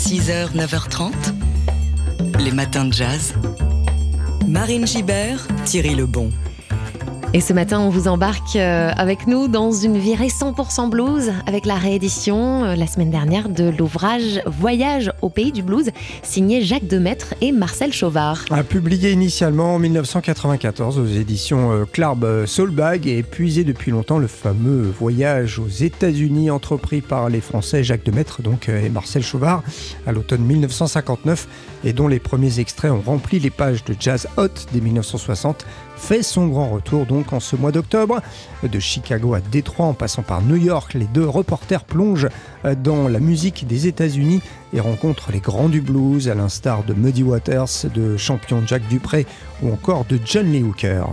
6h, 9h30, les matins de jazz. Marine Gibert, Thierry Lebon. Et ce matin, on vous embarque euh, avec nous dans une virée 100% blues avec la réédition euh, la semaine dernière de l'ouvrage Voyage au pays du blues, signé Jacques Demaître et Marcel Chauvard. publié initialement en 1994 aux éditions euh, Clarb Soulbag et épuisé depuis longtemps le fameux voyage aux États-Unis entrepris par les Français Jacques Demaître donc, et Marcel Chauvard à l'automne 1959 et dont les premiers extraits ont rempli les pages de Jazz Hot dès 1960 fait son grand retour donc en ce mois d'octobre. De Chicago à Détroit en passant par New York, les deux reporters plongent dans la musique des États-Unis et rencontrent les grands du blues à l'instar de Muddy Waters, de champion Jack Dupré ou encore de John Lee Hooker.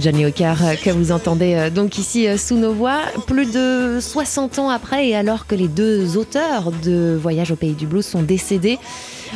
Johnny Hooker euh, que vous entendez euh, donc ici euh, sous nos voix, plus de 60 ans après et alors que les deux auteurs de Voyage au pays du blues sont décédés,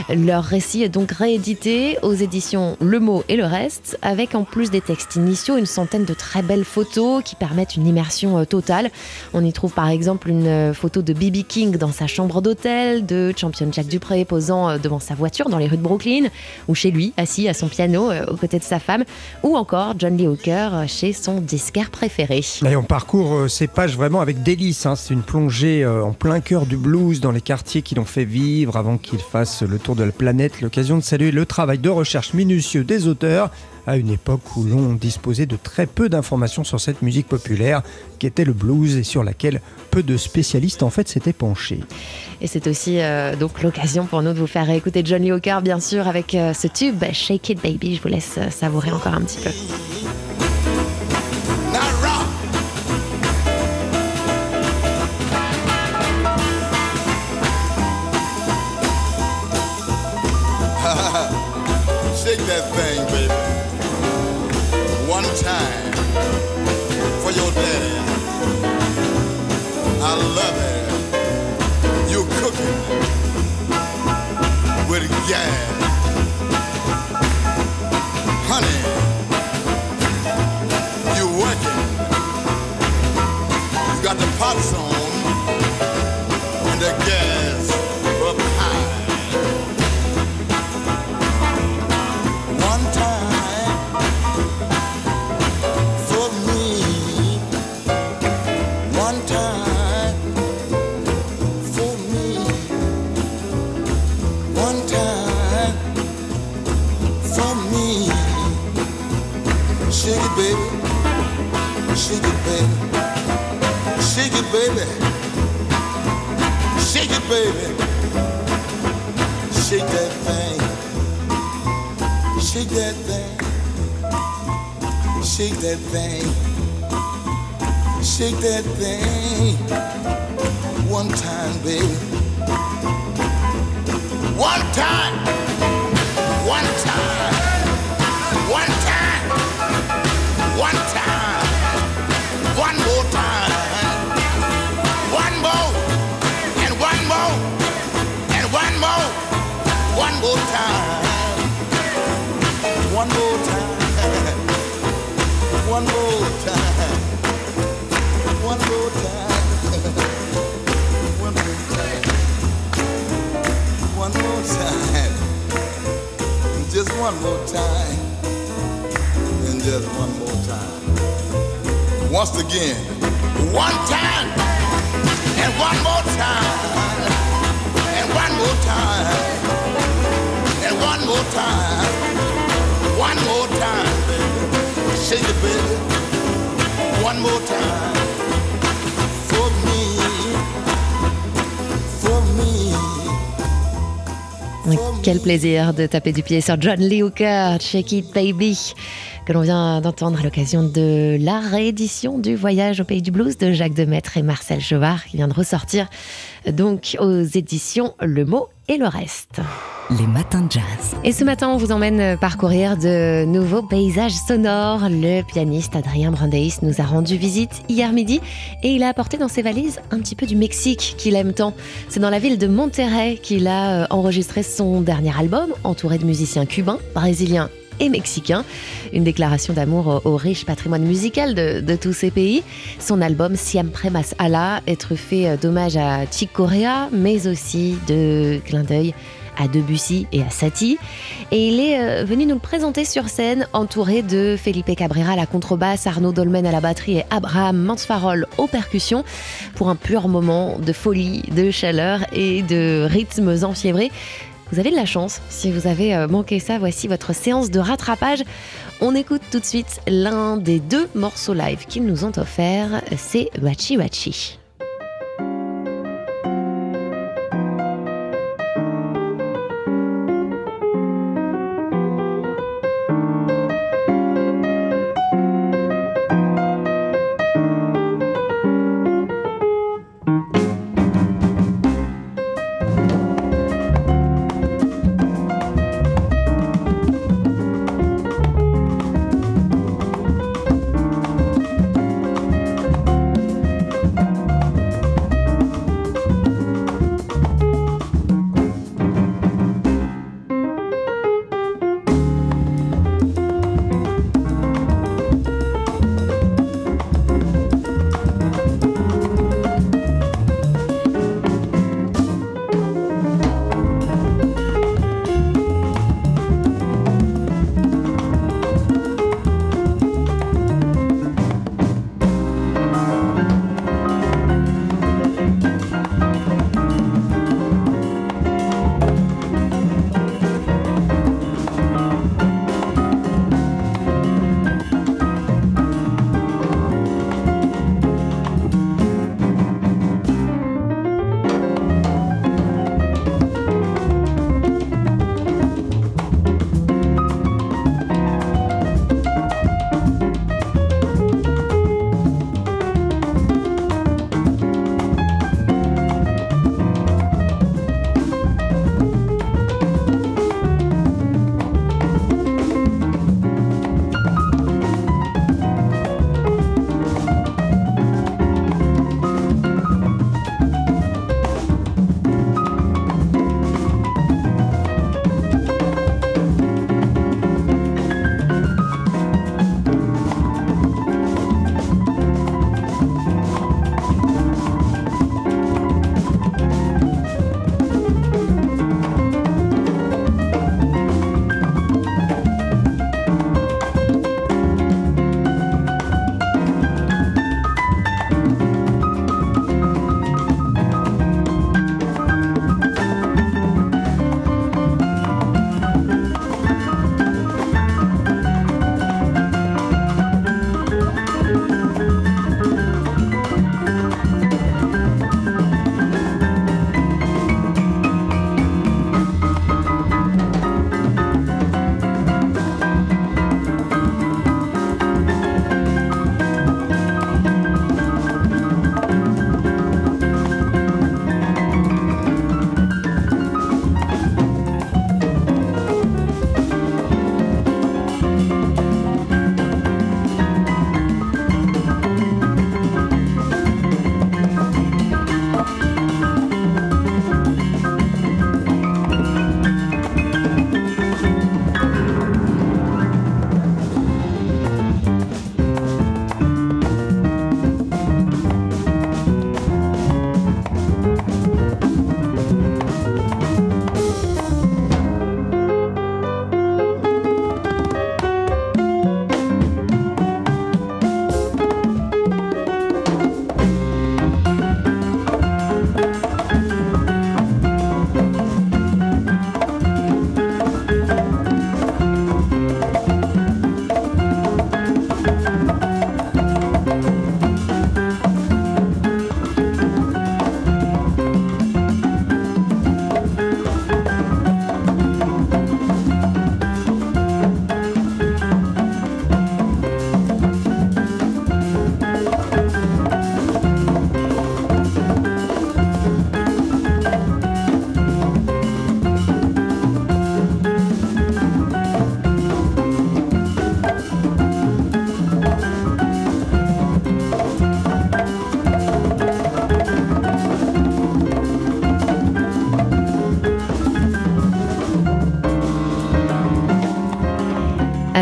leur récit est donc réédité aux éditions Le Mot et le Reste, avec en plus des textes initiaux une centaine de très belles photos qui permettent une immersion euh, totale. On y trouve par exemple une euh, photo de B.B. King dans sa chambre d'hôtel, de Champion Jack Dupré posant euh, devant sa voiture dans les rues de Brooklyn, ou chez lui, assis à son piano aux côtés de sa femme, ou encore John Lee Hooker chez son disquaire préféré. On parcourt ces pages vraiment avec délice. Hein. C'est une plongée en plein cœur du blues dans les quartiers qui l'ont fait vivre avant qu'il fasse le tour de la planète, l'occasion de saluer le travail de recherche minutieux des auteurs à une époque où l'on disposait de très peu d'informations sur cette musique populaire qui était le blues et sur laquelle peu de spécialistes en fait s'étaient penchés. Et c'est aussi euh, donc l'occasion pour nous de vous faire écouter Johnny Hooker bien sûr avec euh, ce tube Shake It Baby. Je vous laisse euh, savourer encore un petit peu. Shake that thing, baby. One time for your daddy. I love it. You cooking with gas. Honey, you working. You got the pots on and the gas that thing. Shake that thing. Shake that thing. One time, baby. One time. One time. More time. And just one more time. Once again. One time. And one more time. And one more time. And one more time, one more time, baby. Shake it, baby. One more Quel plaisir de taper du pied sur John Lee Hooker, Shake It Baby, que l'on vient d'entendre à l'occasion de la réédition du Voyage au Pays du Blues de Jacques Demaître et Marcel Chauvard, qui vient de ressortir donc aux éditions Le Mot et le reste. Les matins de jazz. Et ce matin, on vous emmène parcourir de nouveaux paysages sonores. Le pianiste Adrien Brandeis nous a rendu visite hier midi et il a apporté dans ses valises un petit peu du Mexique qu'il aime tant. C'est dans la ville de Monterrey qu'il a euh, enregistré son dernier album, entouré de musiciens cubains, brésiliens et mexicain. Une déclaration d'amour au, riche patrimoine musical de, tous ces pays. Son album Siempre Mas Ala est truffé d'hommages à Chick Corea, mais aussi de clin d'œil à Debussy et à Satie. Et il est euh, venu nous le présenter sur scène, entouré de Felipe Cabrera à la contrebasse, Arnaud Dolmen à la batterie et Abraham Mansfarol aux percussions, pour un pur moment de folie, de chaleur et de rythmes enfiévrés. Vous avez de la chance. Si vous avez euh, manqué ça, voici votre séance de rattrapage. On écoute tout de suite l'un des deux morceaux live qu'ils nous ont offerts. C'est Wachi Wachi.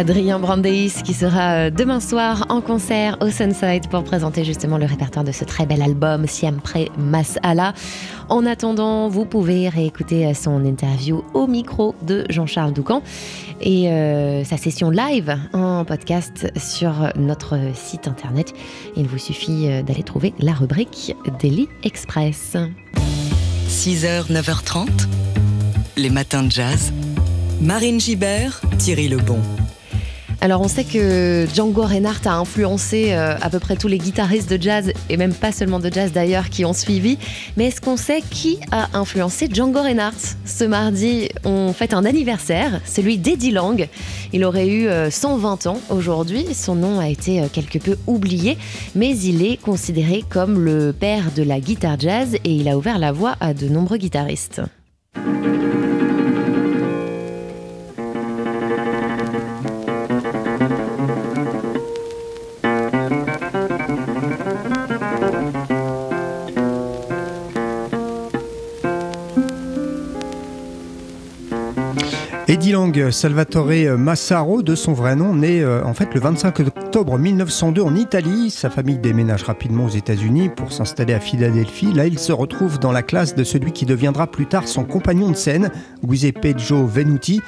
Adrien Brandeis qui sera euh, demain soir en concert au Sunside pour présenter justement le répertoire de ce très bel album Siempre Masala. En attendant, vous pouvez réécouter euh, son interview au micro de Jean-Charles Doucan et euh, sa session live en podcast sur notre site internet. Il vous suffit d'aller trouver la rubrique Daily Express. 6h, 9h30, les matins de jazz. Marine Gibert, Thierry Lebon. Alors on sait que Django Reinhardt a influencé euh, à peu près tous les guitaristes de jazz, et même pas seulement de jazz d'ailleurs, qui ont suivi. Mais est-ce qu'on sait qui a influencé Django Reinhardt? Ce mardi, on fête un anniversaire, celui d'Eddie Lang. Il aurait eu 120 euh, ans aujourd'hui, son nom a été euh, quelque peu oublié, mais il est considéré comme le père de la guitare jazz et il a ouvert la voie à de nombreux guitaristes. Lang, Salvatore Massaro, de son vrai nom, né euh, en fait le 25 octobre 1902 en Italie. Sa famille déménage rapidement aux États-Unis pour s'installer à Philadelphie. Là, il se retrouve dans la classe de celui qui deviendra plus tard son compagnon de scène, Giuseppe Joe Venuti.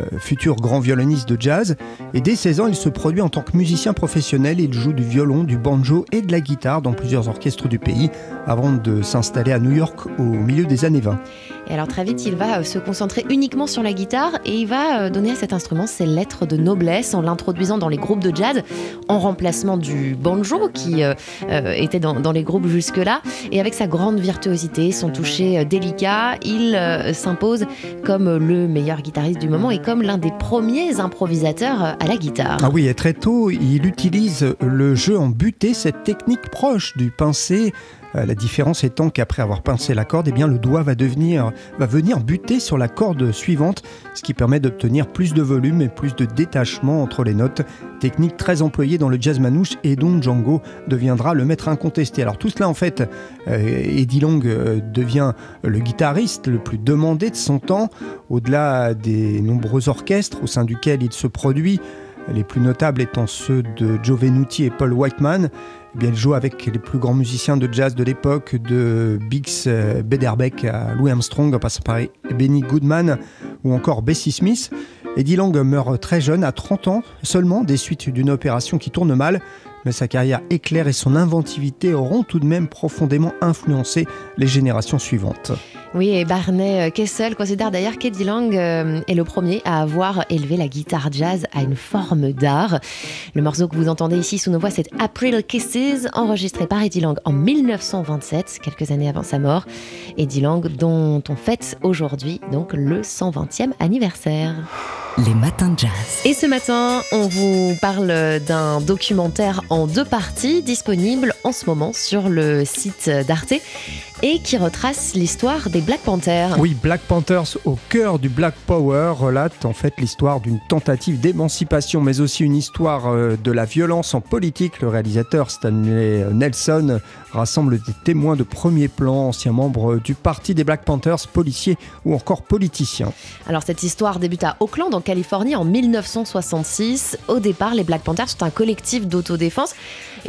Euh, futur grand violoniste de jazz. Et dès 16 ans, il se produit en tant que musicien professionnel. Il joue du violon, du banjo et de la guitare dans plusieurs orchestres du pays avant de s'installer à New York au milieu des années 20. Et alors très vite, il va euh, se concentrer uniquement sur la guitare et il va euh, donner à cet instrument ses lettres de noblesse en l'introduisant dans les groupes de jazz en remplacement du banjo qui était dans, les groupes jusque-là. Et avec sa grande virtuosité, son toucher délicat, il s'impose comme le meilleur guitariste du moment et comme l'un des premiers improvisateurs à la guitare. Ah oui, et très tôt, il utilise le jeu en butée, cette technique proche du pincé euh, la différence étant qu'après avoir pincé la corde, eh bien, le doigt va, devenir, va venir buter sur la corde suivante, ce qui permet d'obtenir plus de volume et plus de détachement entre les notes. Technique très employée dans le jazz manouche et dont Django deviendra le maître incontesté. Alors tout cela en fait, euh, Eddie Long euh, devient le guitariste le plus demandé de son temps, au-delà des nombreux orchestres au sein duquel il se produit les plus notables étant ceux de Joe Venuti et Paul Whiteman. Eh bien, il joue avec les plus grands musiciens de jazz de l'époque, de Bix euh, Bederbeck à Louis Armstrong, en passant par Benny Goodman ou encore Bessie Smith. Eddie Lang meurt très jeune, à 30 ans seulement, des suites d'une opération qui tourne mal, mais sa carrière éclair et son inventivité auront tout de même profondément influencé les générations suivantes. Oui, et Barney euh, Kessel considère d'ailleurs qu'Eddie Lang euh, est le premier à avoir élevé la guitare jazz à une forme d'art. Le morceau que vous entendez ici sous nos voix, c'est April Kisses, enregistré par Eddie Lang en 1927, quelques années avant sa mort. Eddie Lang, dont on fête aujourd'hui donc le 120e anniversaire. Les matins de jazz. Et ce matin, on vous parle d'un documentaire en deux parties disponible en ce moment sur le site d'Arte et qui retrace l'histoire des Black Panthers. Oui, Black Panthers au cœur du Black Power relate en fait l'histoire d'une tentative d'émancipation, mais aussi une histoire euh, de la violence en politique. Le réalisateur Stanley Nelson rassemble des témoins de premier plan, anciens membres du parti des Black Panthers, policiers ou encore politiciens. Alors cette histoire débute à Oakland, en Californie, en 1966. Au départ, les Black Panthers sont un collectif d'autodéfense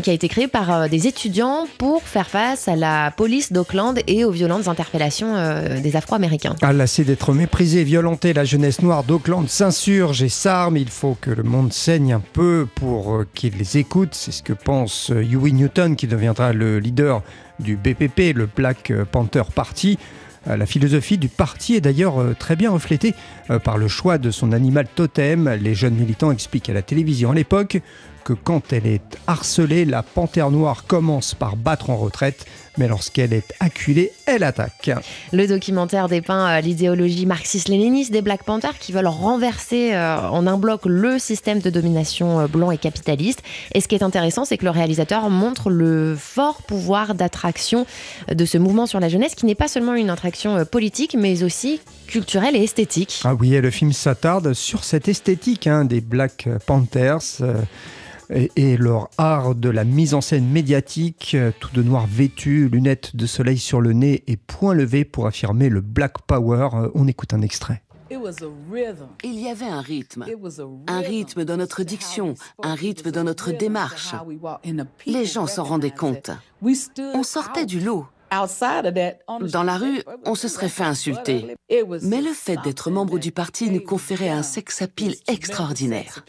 qui a été créé par euh, des étudiants pour faire face à la police d'Oakland et aux violentes interpellations euh, des Afro-Américains. À lassé d'être méprisé et violenté, la jeunesse noire d'Oakland s'insurge et s'arme. Il faut que le monde saigne un peu pour euh, qu'il les écoute. C'est ce que pense Huey Newton, qui deviendra le leader du BPP, le Black Panther Party. La philosophie du parti est d'ailleurs très bien reflétée par le choix de son animal totem. Les jeunes militants expliquent à la télévision à l'époque que quand elle est harcelée, la panthère noire commence par battre en retraite, mais lorsqu'elle est acculée, elle attaque. Le documentaire dépeint euh, l'idéologie marxiste-léniniste des Black Panthers qui veulent renverser euh, en un bloc le système de domination euh, blanc et capitaliste. Et ce qui est intéressant, c'est que le réalisateur montre le fort pouvoir d'attraction de ce mouvement sur la jeunesse, qui n'est pas seulement une attraction politique, mais aussi culturelle et esthétique. Ah oui, et le film s'attarde sur cette esthétique hein, des Black Panthers et, leur art de la mise en scène médiatique, euh, tout de noir vêtu, lunettes de soleil sur le nez et point levé pour affirmer le Black Power. Euh, on écoute un extrait. Il y avait un rythme, un rythme dans notre diction, un rythme dans notre démarche. Les gens s'en rendaient compte. On sortait du lot. Dans la rue, on se serait fait insulter. Mais le fait d'être membre du parti nous conférait un sex appeal extraordinaire.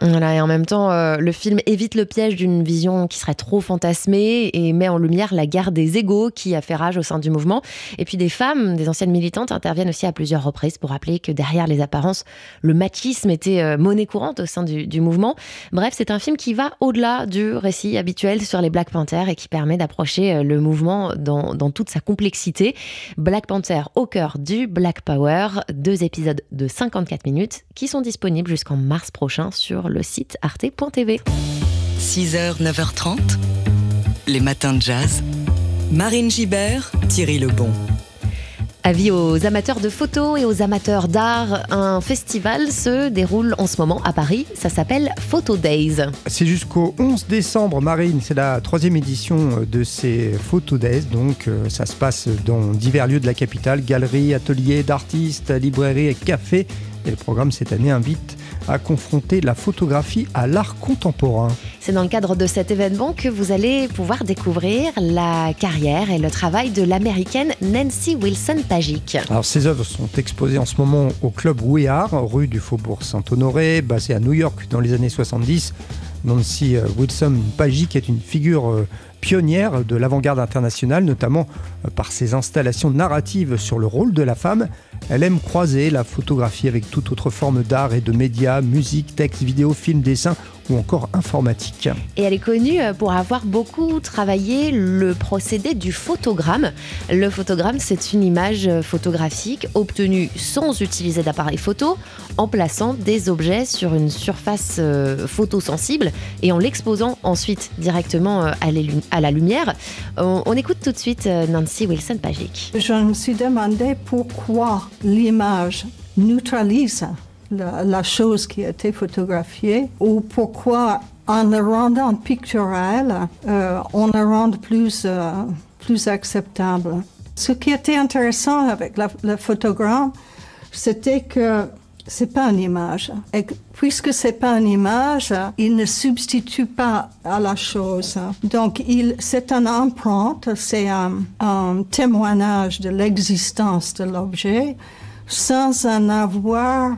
Voilà, et en même temps, euh, le film évite le piège d'une vision qui serait trop fantasmée et met en lumière la guerre des égaux qui a fait rage au sein du mouvement. Et puis des femmes, des anciennes militantes, interviennent aussi à plusieurs reprises pour rappeler que derrière les apparences, le machisme était euh, monnaie courante au sein du, mouvement. Bref, c'est un film qui va au-delà du récit habituel sur les Black Panthers et qui permet d'approcher euh, le mouvement dans toute sa complexité. Black Panther au cœur du Black Power, deux épisodes de 54 minutes qui sont disponibles jusqu'en mars prochain sur le site arte.tv. 6h, 9h30, les matins de jazz. Marine Gibert, Thierry Lebon. Avis aux amateurs de photos et aux amateurs d'art, un festival se déroule en ce moment à Paris. Ça s'appelle Photo Days. C'est jusqu'au 11 décembre, Marine. C'est la troisième édition de ces Photo Days. Donc, euh, ça se passe dans divers lieux de la capitale galeries, ateliers d'artistes, librairies et cafés. Et le programme cette année invite à confronter la photographie à l'art contemporain. C'est dans le cadre de cet événement que vous allez pouvoir découvrir la carrière et le travail de l'américaine Nancy Wilson Pagic. Alors, ces œuvres sont exposées en ce moment au club Are, rue du Faubourg Saint-Honoré, basé à New York dans les années 70. Nancy euh, Wilson Pagic est une figure euh, pionnière de l'avant-garde internationale, notamment euh, par ses installations narratives sur le rôle de la femme. Elle aime croiser la photographie avec toute autre forme d'art et de médias, musique, texte, vidéo, film, dessin ou encore informatique. Et elle est connue euh, pour avoir beaucoup travaillé le procédé du photogramme. Le photogramme, c'est une image euh, photographique obtenue sans utiliser d'appareil photo, en plaçant des objets sur une surface photosensible et en l'exposant ensuite directement à la lumière. On, écoute tout de suite Nancy Wilson Pagic. Je me suis demandé pourquoi l'image neutralise la, la, chose qui a été photographiée ou pourquoi en le rendant pictural, euh, on le rend plus, euh, plus acceptable. Ce qui était intéressant avec la, le photogramme, c'était que c'est pas une image. Et puisque c'est pas une image, il ne substitue pas à la chose. Donc, il, c'est une empreinte, c'est un, un témoignage de l'existence de l'objet sans en avoir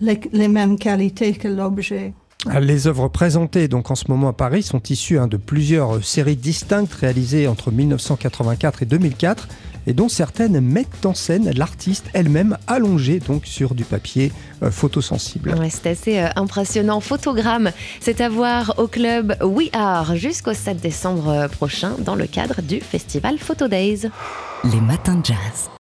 les, mêmes qualités que l'objet. Les œuvres présentées donc en ce moment à Paris sont issues hein, de plusieurs séries distinctes réalisées entre 1984 et 2004 et dont certaines mettent en scène l'artiste elle-même allongée donc sur du papier euh, photosensible. Ouais, c'est assez euh, impressionnant. Photogramme, c'est à voir au club We Are jusqu'au 7 décembre prochain dans le cadre du festival Photo Days. Les matins de jazz.